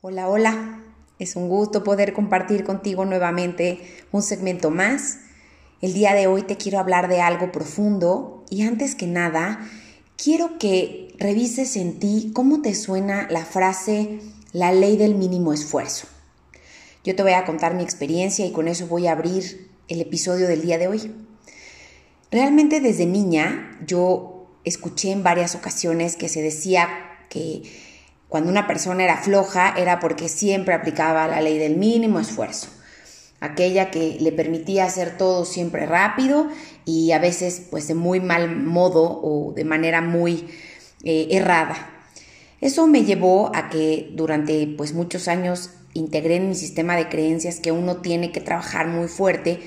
Hola, hola. Es un gusto poder compartir contigo nuevamente un segmento más. El día de hoy te quiero hablar de algo profundo y antes que nada, quiero que revises en ti cómo te suena la frase la ley del mínimo esfuerzo. Yo te voy a contar mi experiencia y con eso voy a abrir el episodio del día de hoy. Realmente desde niña yo escuché en varias ocasiones que se decía que cuando una persona era floja era porque siempre aplicaba la ley del mínimo esfuerzo, aquella que le permitía hacer todo siempre rápido y a veces pues de muy mal modo o de manera muy eh, errada. Eso me llevó a que durante pues muchos años integré en mi sistema de creencias que uno tiene que trabajar muy fuerte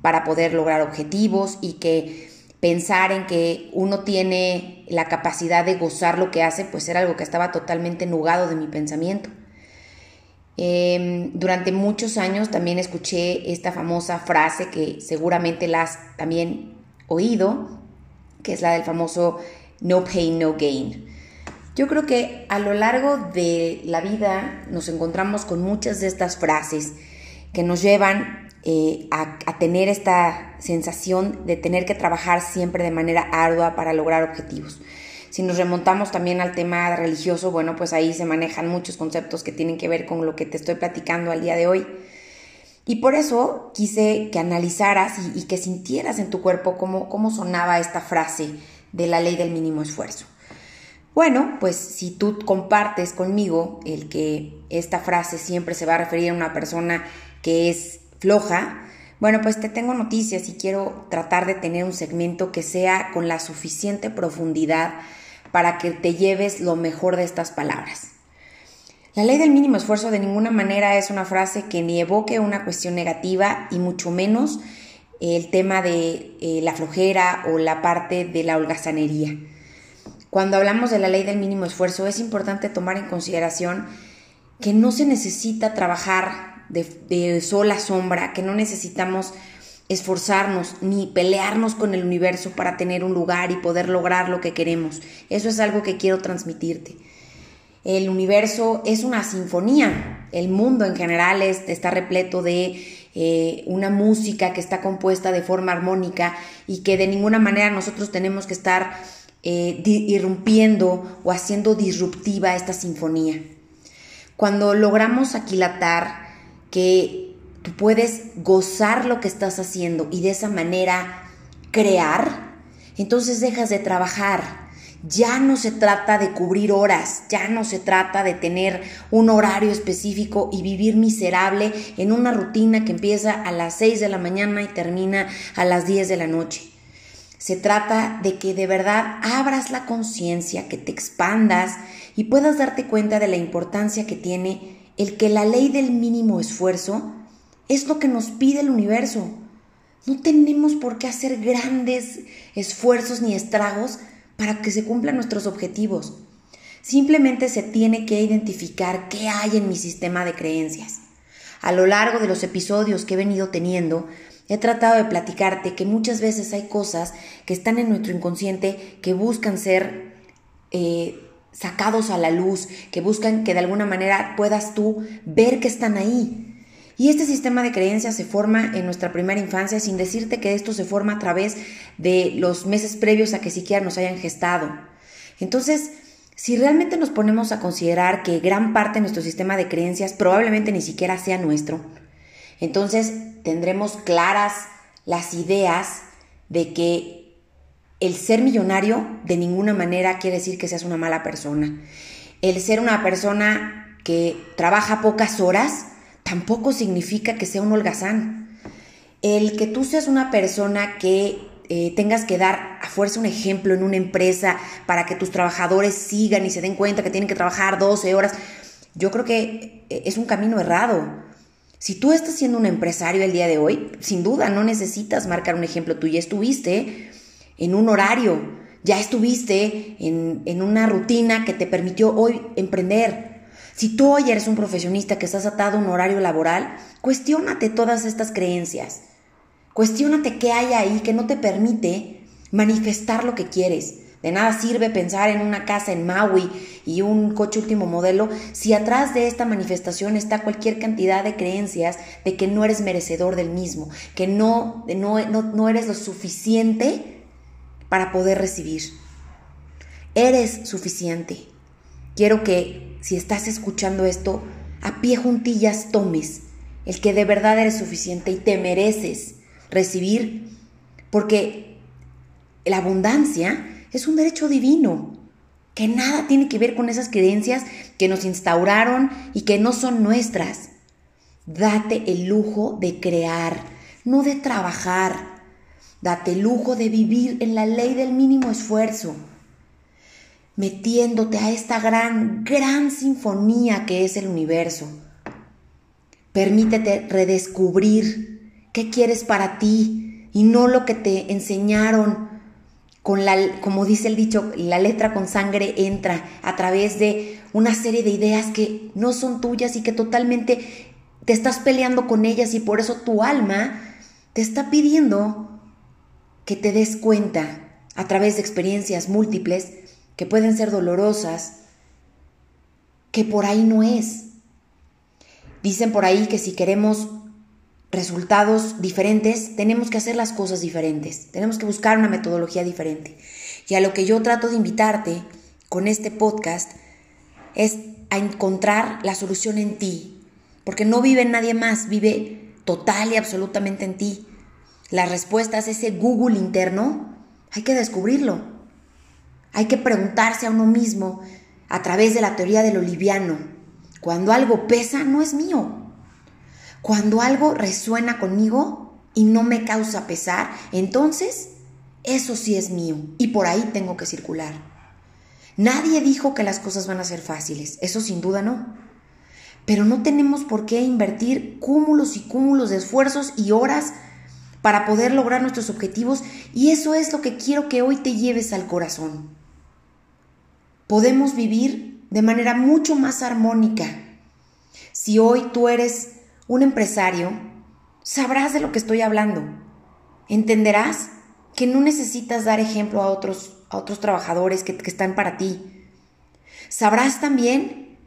para poder lograr objetivos y que pensar en que uno tiene la capacidad de gozar lo que hace, pues era algo que estaba totalmente nugado de mi pensamiento. Em, durante muchos años también escuché esta famosa frase que seguramente la has también oído, que es la del famoso no pain, no gain. Yo creo que a lo largo de la vida nos encontramos con muchas de estas frases que nos llevan eh, a, tener esta sensación de tener que trabajar siempre de manera ardua para lograr objetivos. Si nos remontamos también al tema religioso, bueno, pues ahí se manejan muchos conceptos que tienen que ver con lo que te estoy platicando al día de hoy. Y por eso quise que analizaras y, que sintieras en tu cuerpo cómo, cómo sonaba esta frase de la ley del mínimo esfuerzo. Bueno, pues si tú compartes conmigo el que esta frase siempre se va a referir a una persona que es floja, bueno, pues te tengo noticias y quiero tratar de tener un segmento que sea con la suficiente profundidad para que te lleves lo mejor de estas palabras. La ley del mínimo esfuerzo de ninguna manera es una frase que ni evoque una cuestión negativa y mucho menos el tema de eh, la flojera o la parte de la holgazanería. Cuando hablamos de la ley del mínimo esfuerzo es importante tomar en consideración que no se necesita trabajar de, sola sombra, que no necesitamos esforzarnos ni pelearnos con el universo para tener un lugar y poder lograr lo que queremos. Eso es algo que quiero transmitirte. El universo es una sinfonía, el mundo en general está repleto de eh, una música que está compuesta de forma armónica y que de ninguna manera nosotros tenemos que estar eh, irrumpiendo o haciendo disruptiva esta sinfonía. Cuando logramos aquilatar que tú puedes gozar lo que estás haciendo y de esa manera crear, entonces dejas de trabajar. Ya no se trata de cubrir horas, ya no se trata de tener un horario específico y vivir miserable en una rutina que empieza a las 6 de la mañana y termina a las 10 de la noche. Se trata de que de verdad abras la conciencia, que te expandas y puedas darte cuenta de la importancia que tiene el que la ley del mínimo esfuerzo es lo que nos pide el universo. No tenemos por qué hacer grandes esfuerzos ni estragos para que se cumplan nuestros objetivos. Simplemente se tiene que identificar qué hay en mi sistema de creencias. A lo largo de los episodios que he venido teniendo, he tratado de platicarte que muchas veces hay cosas que están en nuestro inconsciente que buscan ser eh, sacados a la luz, que buscan que de alguna manera puedas tú ver que están ahí. Y este sistema de creencias se forma en nuestra primera infancia sin decirte que esto se forma a través de los meses previos a que siquiera nos hayan gestado. Entonces, si realmente nos ponemos a considerar que gran parte de nuestro sistema de creencias probablemente ni siquiera sea nuestro, entonces tendremos claras las ideas de que el ser millonario de ninguna manera quiere decir que seas una mala persona. El ser una persona que trabaja pocas horas tampoco significa que sea un holgazán. El que tú seas una persona que eh, tengas que dar a fuerza un ejemplo en una empresa para que tus trabajadores sigan y se den cuenta que tienen que trabajar 12 horas, yo creo que eh, es un camino errado. Si tú estás siendo un empresario el día de hoy, sin duda no necesitas marcar un ejemplo, tú ya estuviste en un horario, ya estuviste en, una rutina que te permitió hoy emprender. Si tú hoy eres un profesionista que estás atado a un horario laboral, cuestiónate todas estas creencias. Cuestiónate qué hay ahí que no te permite manifestar lo que quieres. De nada sirve pensar en una casa en Maui y un coche último modelo si atrás de esta manifestación está cualquier cantidad de creencias de que no eres merecedor del mismo, que no, no, no eres lo suficiente para poder recibir. Eres suficiente. Quiero que si estás escuchando esto, a pie juntillas tomes el que de verdad eres suficiente y te mereces recibir, porque la abundancia es un derecho divino, que nada tiene que ver con esas creencias que nos instauraron y que no son nuestras. Date el lujo de crear, no de trabajar. Date el lujo de vivir en la ley del mínimo esfuerzo, metiéndote a esta gran, gran sinfonía que es el universo. Permítete redescubrir qué quieres para ti y no lo que te enseñaron con la, como dice el dicho, la letra con sangre entra a través de una serie de ideas que no son tuyas y que totalmente te estás peleando con ellas y por eso tu alma te está pidiendo que te des cuenta a través de experiencias múltiples que pueden ser dolorosas, que por ahí no es. Dicen por ahí que si queremos resultados diferentes, tenemos que hacer las cosas diferentes, tenemos que buscar una metodología diferente. Y a lo que yo trato de invitarte con este podcast es a encontrar la solución en ti, porque no vive nadie más, vive total y absolutamente en ti. Las respuestas, ese Google interno, hay que descubrirlo. Hay que preguntarse a uno mismo a través de la teoría de lo liviano. Cuando algo pesa, no es mío, cuando algo resuena conmigo y no me causa pesar, entonces eso sí es mío y por ahí tengo que circular. Nadie dijo que las cosas van a ser fáciles, eso sin duda no. Pero no tenemos por qué invertir cúmulos y cúmulos de esfuerzos y horas para poder lograr nuestros objetivos y eso es lo que quiero que hoy te lleves al corazón. Podemos vivir de manera mucho más armónica. Si hoy tú eres un empresario, sabrás de lo que estoy hablando. Entenderás que no necesitas dar ejemplo a otros, a otros trabajadores que, que están para ti. Sabrás también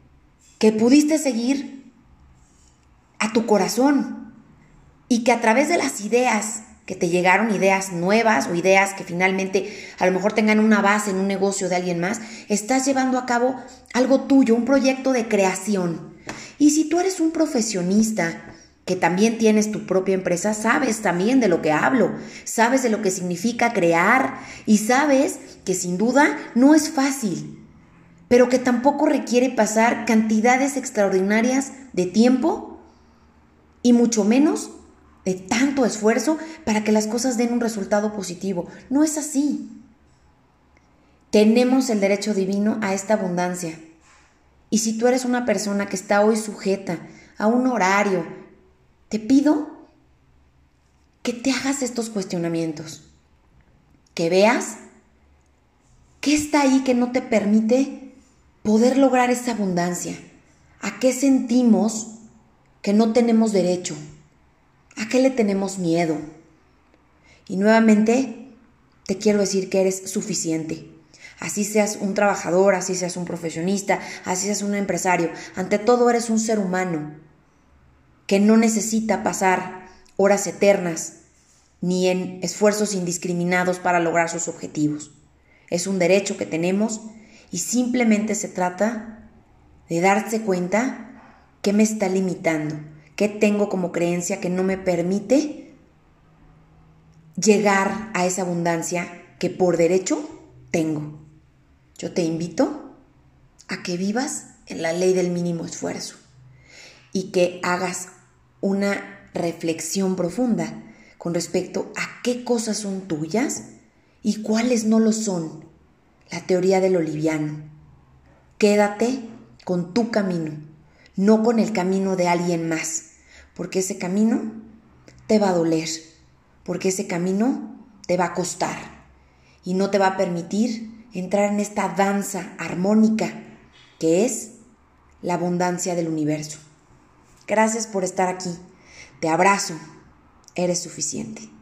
que pudiste seguir a tu corazón y que a través de las ideas que te llegaron, ideas nuevas o ideas que finalmente a lo mejor tengan una base en un negocio de alguien más, estás llevando a cabo algo tuyo, un proyecto de creación. Y si tú eres un profesionista que también tienes tu propia empresa, sabes también de lo que hablo, sabes de lo que significa crear y sabes que sin duda no es fácil, pero que tampoco requiere pasar cantidades extraordinarias de tiempo y mucho menos de tanto esfuerzo para que las cosas den un resultado positivo. No es así. Tenemos el derecho divino a esta abundancia. Y si tú eres una persona que está hoy sujeta a un horario, te pido que te hagas estos cuestionamientos, que veas qué está ahí que no te permite poder lograr esa abundancia, a qué sentimos que no tenemos derecho, a qué le tenemos miedo. Y nuevamente te quiero decir que eres suficiente así seas un trabajador, así seas un profesionista, así seas un empresario, ante todo eres un ser humano que no necesita pasar horas eternas ni en esfuerzos indiscriminados para lograr sus objetivos. Es un derecho que tenemos y simplemente se trata de darse cuenta que me está limitando, que tengo como creencia que no me permite llegar a esa abundancia que por derecho tengo. Yo te invito a que vivas en la ley del mínimo esfuerzo y que hagas una reflexión profunda con respecto a qué cosas son tuyas y cuáles no lo son. La teoría de lo liviano. Quédate con tu camino, no con el camino de alguien más, porque ese camino te va a doler, porque ese camino te va a costar y no te va a permitir entrar en esta danza armónica que es la abundancia del universo. Gracias por estar aquí. Te abrazo. Eres suficiente.